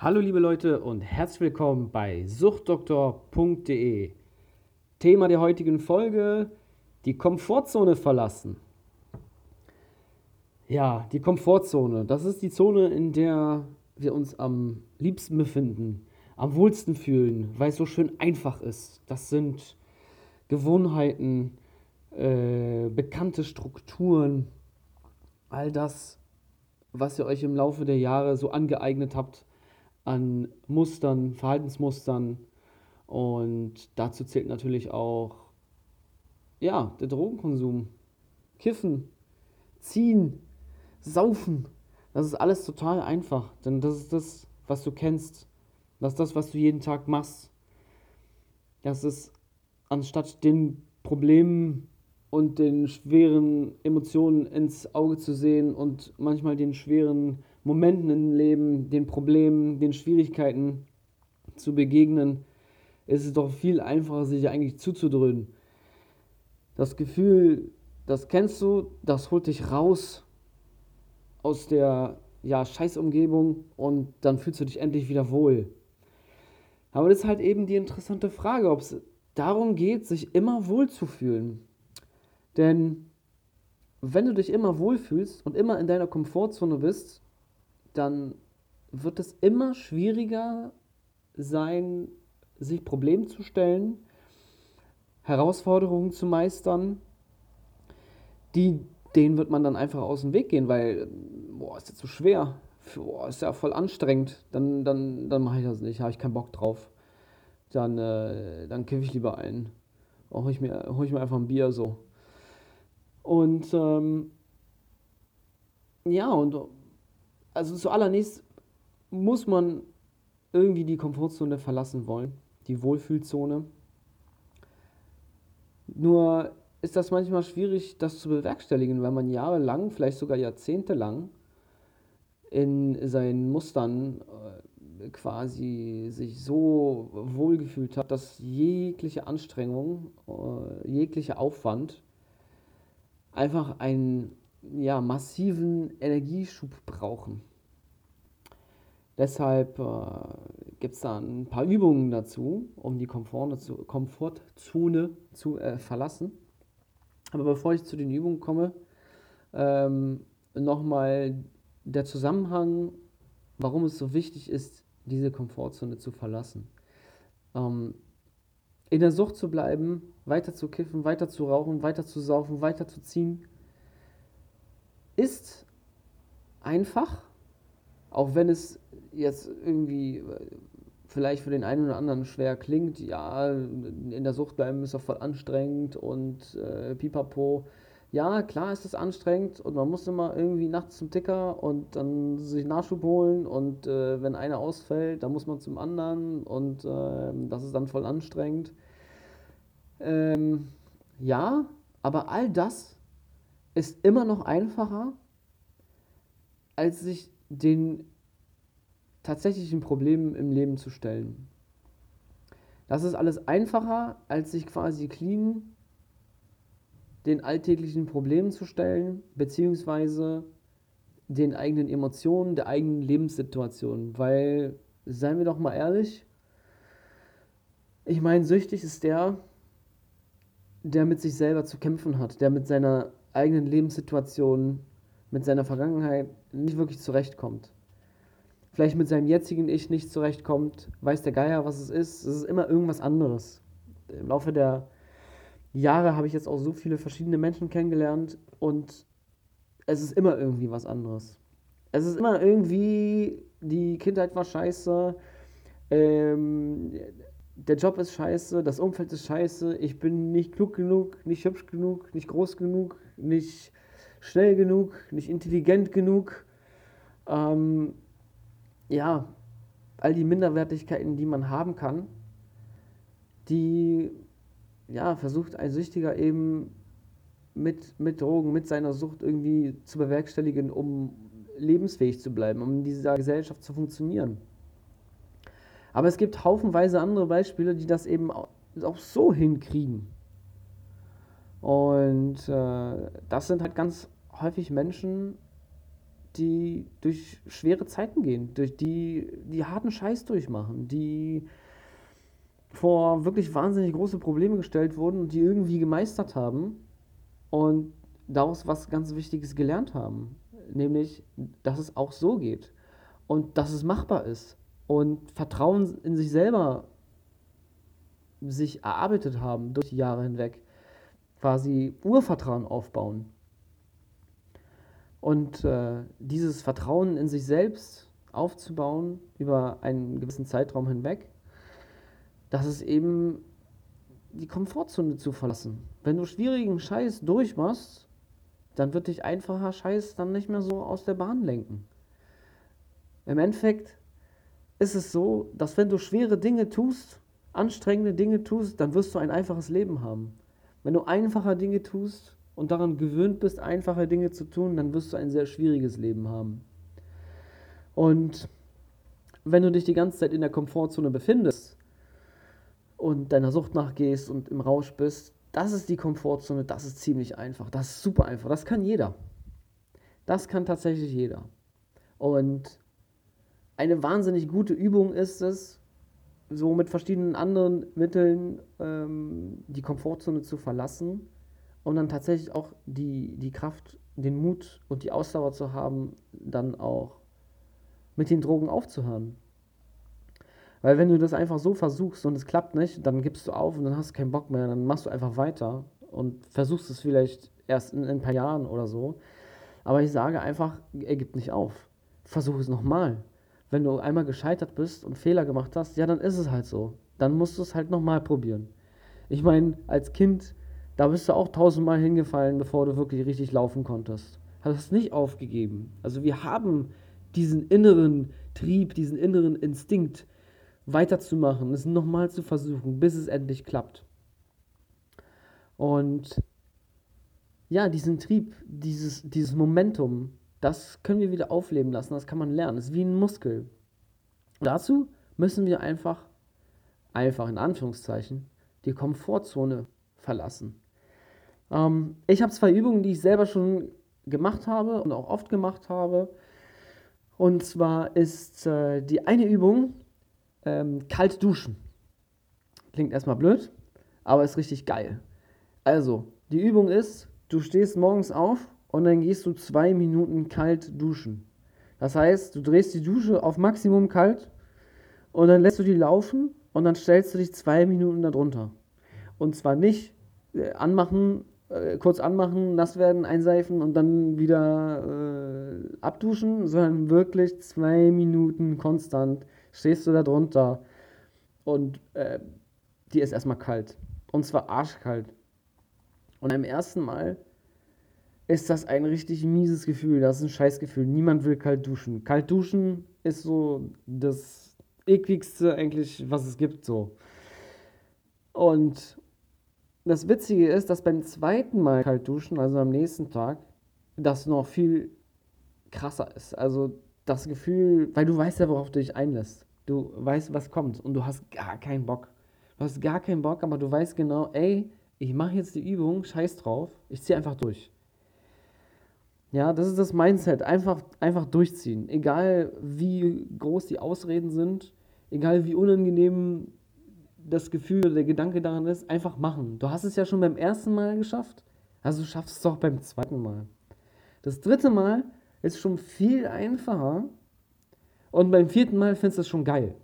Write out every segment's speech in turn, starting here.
Hallo liebe Leute und herzlich willkommen bei suchtdoktor.de. Thema der heutigen Folge, die Komfortzone verlassen. Ja, die Komfortzone, das ist die Zone, in der wir uns am liebsten befinden, am wohlsten fühlen, weil es so schön einfach ist. Das sind Gewohnheiten, äh, bekannte Strukturen, all das, was ihr euch im Laufe der Jahre so angeeignet habt, an Mustern, Verhaltensmustern. Und dazu zählt natürlich auch ja, der Drogenkonsum, Kiffen, Ziehen, Saufen. Das ist alles total einfach, denn das ist das, was du kennst. Das ist das, was du jeden Tag machst. Das ist anstatt den Problemen und den schweren Emotionen ins Auge zu sehen und manchmal den schweren Momenten im Leben, den Problemen, den Schwierigkeiten zu begegnen, ist es doch viel einfacher, sich eigentlich zuzudröhnen. Das Gefühl, das kennst du, das holt dich raus aus der ja, Scheißumgebung und dann fühlst du dich endlich wieder wohl. Aber das ist halt eben die interessante Frage, ob es darum geht, sich immer wohl zu fühlen. Denn wenn du dich immer wohlfühlst und immer in deiner Komfortzone bist, dann wird es immer schwieriger sein, sich Problemen zu stellen, Herausforderungen zu meistern, die, denen wird man dann einfach aus dem Weg gehen, weil, boah, ist das zu schwer, boah, ist ja voll anstrengend, dann, dann, dann mache ich das nicht, habe ich keinen Bock drauf. Dann, äh, dann kiffe ich lieber ein. Hol ich, mir, hol ich mir einfach ein Bier so. Und ähm, ja, und also zuallererst muss man irgendwie die Komfortzone verlassen wollen, die Wohlfühlzone. Nur ist das manchmal schwierig, das zu bewerkstelligen, weil man jahrelang, vielleicht sogar jahrzehntelang in seinen Mustern äh, quasi sich so wohlgefühlt hat, dass jegliche Anstrengung, äh, jeglicher Aufwand einfach einen ja, massiven Energieschub brauchen. Deshalb äh, gibt es da ein paar Übungen dazu, um die Komfortzone, zu äh, verlassen. Aber bevor ich zu den Übungen komme, ähm, nochmal der Zusammenhang, warum es so wichtig ist, diese Komfortzone zu verlassen. Ähm, in der Sucht zu bleiben, weiter zu kiffen, weiter zu rauchen, weiter zu saufen, weiter zu ziehen, ist einfach, auch wenn es jetzt irgendwie äh, vielleicht für den einen oder anderen schwer klingt, ja, in der Sucht bleiben ist doch voll anstrengend und äh, pipapo. Ja, klar ist es anstrengend und man muss immer irgendwie nachts zum Ticker und dann sich Nachschub holen und äh, wenn einer ausfällt, dann muss man zum anderen und äh, das ist dann voll anstrengend. Ähm, ja, aber all das ist immer noch einfacher, als sich den tatsächlichen Problemen im Leben zu stellen. Das ist alles einfacher, als sich quasi clean den alltäglichen Problemen zu stellen, beziehungsweise den eigenen Emotionen, der eigenen Lebenssituation. Weil, seien wir doch mal ehrlich, ich meine, süchtig ist der, der mit sich selber zu kämpfen hat, der mit seiner eigenen Lebenssituation, mit seiner Vergangenheit nicht wirklich zurechtkommt vielleicht mit seinem jetzigen Ich nicht zurechtkommt, weiß der Geier, was es ist. Es ist immer irgendwas anderes. Im Laufe der Jahre habe ich jetzt auch so viele verschiedene Menschen kennengelernt und es ist immer irgendwie was anderes. Es ist immer irgendwie, die Kindheit war scheiße, ähm, der Job ist scheiße, das Umfeld ist scheiße, ich bin nicht klug genug, nicht hübsch genug, nicht groß genug, nicht schnell genug, nicht intelligent genug. Ähm, ja, all die Minderwertigkeiten, die man haben kann, die ja, versucht ein Süchtiger eben mit, mit Drogen, mit seiner Sucht irgendwie zu bewerkstelligen, um lebensfähig zu bleiben, um in dieser Gesellschaft zu funktionieren. Aber es gibt haufenweise andere Beispiele, die das eben auch, so hinkriegen. Und äh, das sind halt ganz häufig Menschen, die durch schwere Zeiten gehen, durch die die harten Scheiß durchmachen, die vor wirklich wahnsinnig große Probleme gestellt wurden und die irgendwie gemeistert haben und daraus was ganz Wichtiges gelernt haben, nämlich, dass es auch so geht und dass es machbar ist und Vertrauen in sich selber sich erarbeitet haben durch die Jahre hinweg, quasi Urvertrauen aufbauen. Und äh, dieses Vertrauen in sich selbst aufzubauen über einen gewissen Zeitraum hinweg, das ist eben die Komfortzone zu verlassen. Wenn du schwierigen Scheiß durchmachst, dann wird dich einfacher Scheiß dann nicht mehr so aus der Bahn lenken. Im Endeffekt ist es so, dass wenn du schwere Dinge tust, anstrengende Dinge tust, dann wirst du ein einfaches Leben haben. Wenn du einfache Dinge tust und daran gewöhnt bist, einfache Dinge zu tun, dann wirst du ein sehr schwieriges Leben haben. Und wenn du dich die ganze Zeit in der Komfortzone befindest und deiner Sucht nachgehst und im Rausch bist, das ist die Komfortzone, das ist ziemlich einfach, das ist super einfach, das kann jeder. Das kann tatsächlich jeder. Und eine wahnsinnig gute Übung ist es, so mit verschiedenen anderen Mitteln ähm, die Komfortzone zu verlassen und dann tatsächlich auch die, die Kraft, den Mut und die Ausdauer zu haben, dann auch mit den Drogen aufzuhören. Weil wenn du das einfach so versuchst und es klappt nicht, dann gibst du auf und dann hast du keinen Bock mehr, dann machst du einfach weiter und versuchst es vielleicht erst in, in ein paar Jahren oder so. Aber ich sage einfach, er gibt nicht auf. Versuch es nochmal wenn du einmal gescheitert bist und Fehler gemacht hast, ja, dann ist es halt so. Dann musst du es halt nochmal probieren. Ich meine, als Kind, da bist du auch tausendmal hingefallen, bevor du wirklich richtig laufen konntest. Hast nicht aufgegeben. Also wir haben diesen inneren Trieb, diesen inneren Instinkt, weiterzumachen, es nochmal zu versuchen, bis es endlich klappt. Und ja, diesen Trieb, dieses, dieses Momentum, das können wir wieder aufleben lassen, das kann man lernen. Das ist wie ein Muskel. Dazu müssen wir einfach, einfach in Anführungszeichen, die Komfortzone verlassen. Ähm, ich habe zwei Übungen, die ich selber schon gemacht habe und auch oft gemacht habe. Und zwar ist äh, die eine Übung ähm, kalt duschen. Klingt erstmal blöd, aber ist richtig geil. Also, die Übung ist, du stehst morgens auf und dann gehst du zwei Minuten kalt duschen. Das heißt, du drehst die Dusche auf Maximum kalt und dann lässt du die laufen und dann stellst du dich zwei Minuten darunter. Und zwar nicht äh, anmachen, äh, kurz anmachen, nass werden, einseifen und dann wieder äh, abduschen, sondern wirklich zwei Minuten konstant stehst du da drunter und äh, die ist erstmal kalt. Und zwar arschkalt. Und beim ersten Mal ist das ein richtig mieses Gefühl. Das ist ein Scheißgefühl. Niemand will kalt duschen. Kalt duschen ist so das ekligste eigentlich, was es gibt, so. Und das Witzige ist, dass beim zweiten Mal kalt duschen, also am nächsten Tag, das noch viel krasser ist. Also das Gefühl, weil du weißt ja, worauf du dich einlässt. Du weißt, was kommt und du hast gar keinen Bock. Du hast gar keinen Bock, aber du weißt genau, ey, ich mache jetzt die Übung, scheiß drauf, ich ziehe einfach durch. Ja, das ist das Mindset. Einfach, einfach durchziehen. Egal wie groß die Ausreden sind, egal wie unangenehm das Gefühl oder der Gedanke daran ist, einfach machen. Du hast es ja schon beim ersten Mal geschafft, also schaffst es doch beim zweiten Mal. Das dritte Mal ist schon viel einfacher und beim vierten Mal findest du es schon geil.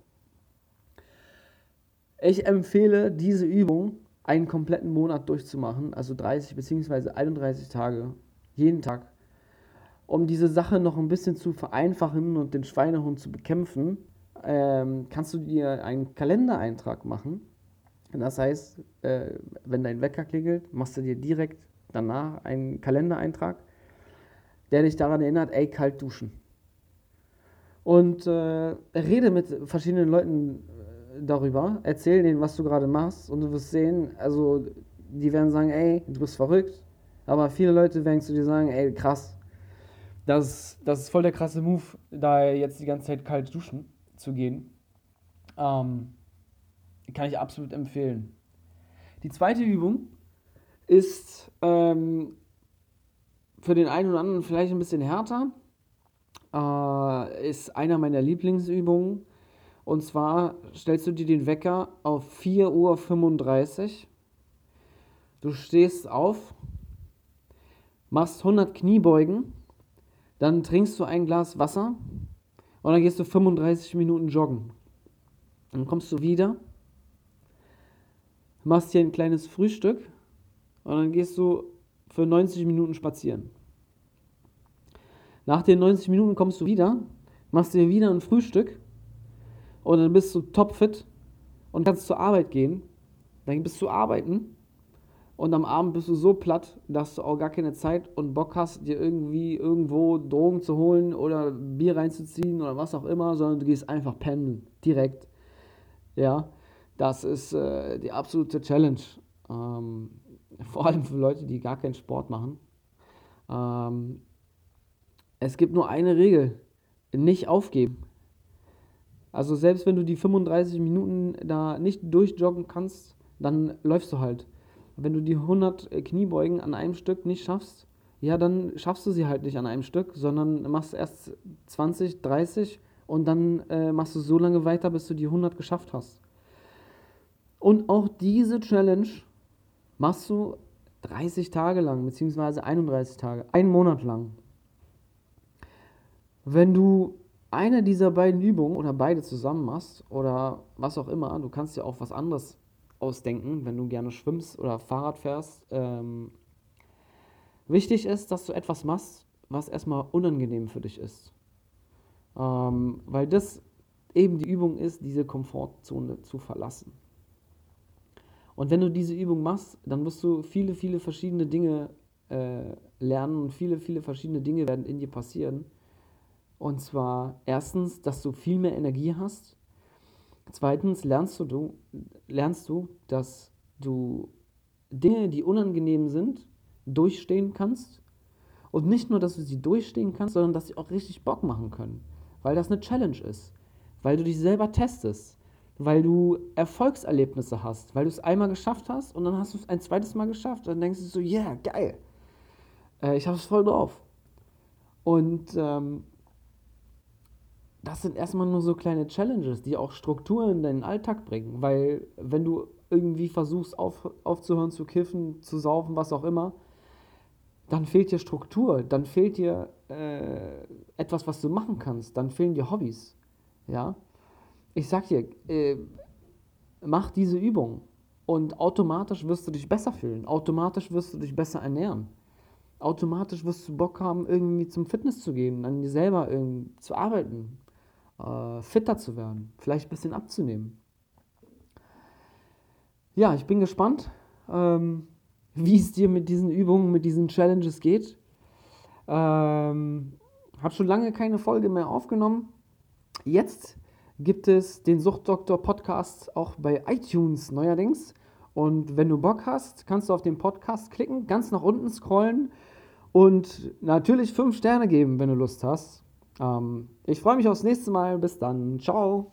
Ich empfehle diese Übung einen kompletten Monat durchzumachen, also 30 bzw. 31 Tage, jeden Tag um diese Sache noch ein bisschen zu vereinfachen und den Schweinehund zu bekämpfen, ähm, kannst du dir einen Kalendereintrag machen. Das heißt, äh, wenn dein Wecker klingelt, machst du dir direkt danach einen Kalendereintrag, der dich daran erinnert, ey, kalt duschen. Und äh, rede mit verschiedenen Leuten äh, darüber, erzähl denen, was du gerade machst und du wirst sehen, also die werden sagen, ey, du bist verrückt, aber viele Leute werden zu dir sagen, ey, krass, das, das ist voll der krasse Move, da jetzt die ganze Zeit kalt duschen zu gehen. Ähm, kann ich absolut empfehlen. Die zweite Übung ist ähm, für den einen oder anderen vielleicht ein bisschen härter, äh, ist einer meiner Lieblingsübungen. Und zwar stellst du dir den Wecker auf 4.35 Uhr. Du stehst auf, machst 100 Kniebeugen, dann trinkst du ein Glas Wasser und dann gehst du 35 Minuten joggen. Dann kommst du wieder, machst hier ein kleines Frühstück und dann gehst du für 90 Minuten spazieren. Nach den 90 Minuten kommst du wieder, machst dir wieder ein Frühstück und dann bist du topfit und kannst zur Arbeit gehen. Dann bist du arbeiten und am Abend bist du so platt, dass du auch gar keine Zeit und Bock hast, dir irgendwie irgendwo Drogen zu holen oder Bier reinzuziehen oder was auch immer, sondern du gehst einfach pendeln, direkt. Ja, das ist äh, die absolute Challenge. Ähm, vor allem für Leute, die gar keinen Sport machen. Ähm, es gibt nur eine Regel, nicht aufgeben. Also selbst wenn du die 35 Minuten da nicht durchjoggen kannst, dann läufst du halt. Wenn du die 100 Kniebeugen an einem Stück nicht schaffst, ja, dann schaffst du sie halt nicht an einem Stück, sondern machst erst 20, 30 und dann äh, machst du so lange weiter, bis du die 100 geschafft hast. Und auch diese Challenge machst du 30 Tage lang, beziehungsweise 31 Tage, einen Monat lang. Wenn du eine dieser beiden Übungen oder beide zusammen machst oder was auch immer, du kannst dir auch was anderes ausdenken, wenn du gerne schwimmst oder Fahrrad fährst. Ähm, wichtig ist, dass du etwas machst, was erstmal unangenehm für dich ist. Ähm, weil das eben die Übung ist, diese Komfortzone zu verlassen. Und wenn du diese Übung machst, dann wirst du viele, viele verschiedene Dinge äh, lernen und viele, viele verschiedene Dinge werden in dir passieren. Und zwar erstens, dass du viel mehr Energie hast. Zweitens lernst du, lernst du, dass du Dinge, die unangenehm sind, durchstehen kannst. Und nicht nur, dass du sie durchstehen kannst, sondern dass sie auch richtig Bock machen können. Weil das eine Challenge ist. Weil du dich selber testest weil du Erfolgserlebnisse hast, weil du es einmal geschafft hast und dann hast du es ein zweites Mal geschafft. Dann denkst du so, yeah, geil, äh, ich habe es voll drauf. Und ähm, das sind erstmal nur so kleine Challenges, die auch Struktur in deinen Alltag bringen, weil wenn du irgendwie versuchst auf, aufzuhören zu kiffen, zu saufen, was auch immer, dann fehlt dir Struktur, dann fehlt dir äh, etwas, was du machen kannst, dann fehlen dir Hobbys, ja ich sag dir, äh, mach diese Übung und automatisch wirst du dich besser fühlen, automatisch wirst du dich besser ernähren. Automatisch wirst du Bock haben, irgendwie zum Fitness zu gehen, an dir selber zu arbeiten, äh, fitter zu werden, vielleicht ein bisschen abzunehmen. Ja, ich bin gespannt, ähm, wie es dir mit diesen Übungen, mit diesen Challenges geht. Ähm, habe schon lange keine Folge mehr aufgenommen. Jetzt gibt es den Suchtdoktor Podcast auch bei iTunes neuerdings. Und wenn du Bock hast, kannst du auf den Podcast klicken, ganz nach unten scrollen und natürlich fünf Sterne geben, wenn du Lust hast. Ähm, ich freue mich aufs nächste Mal. Bis dann. Ciao.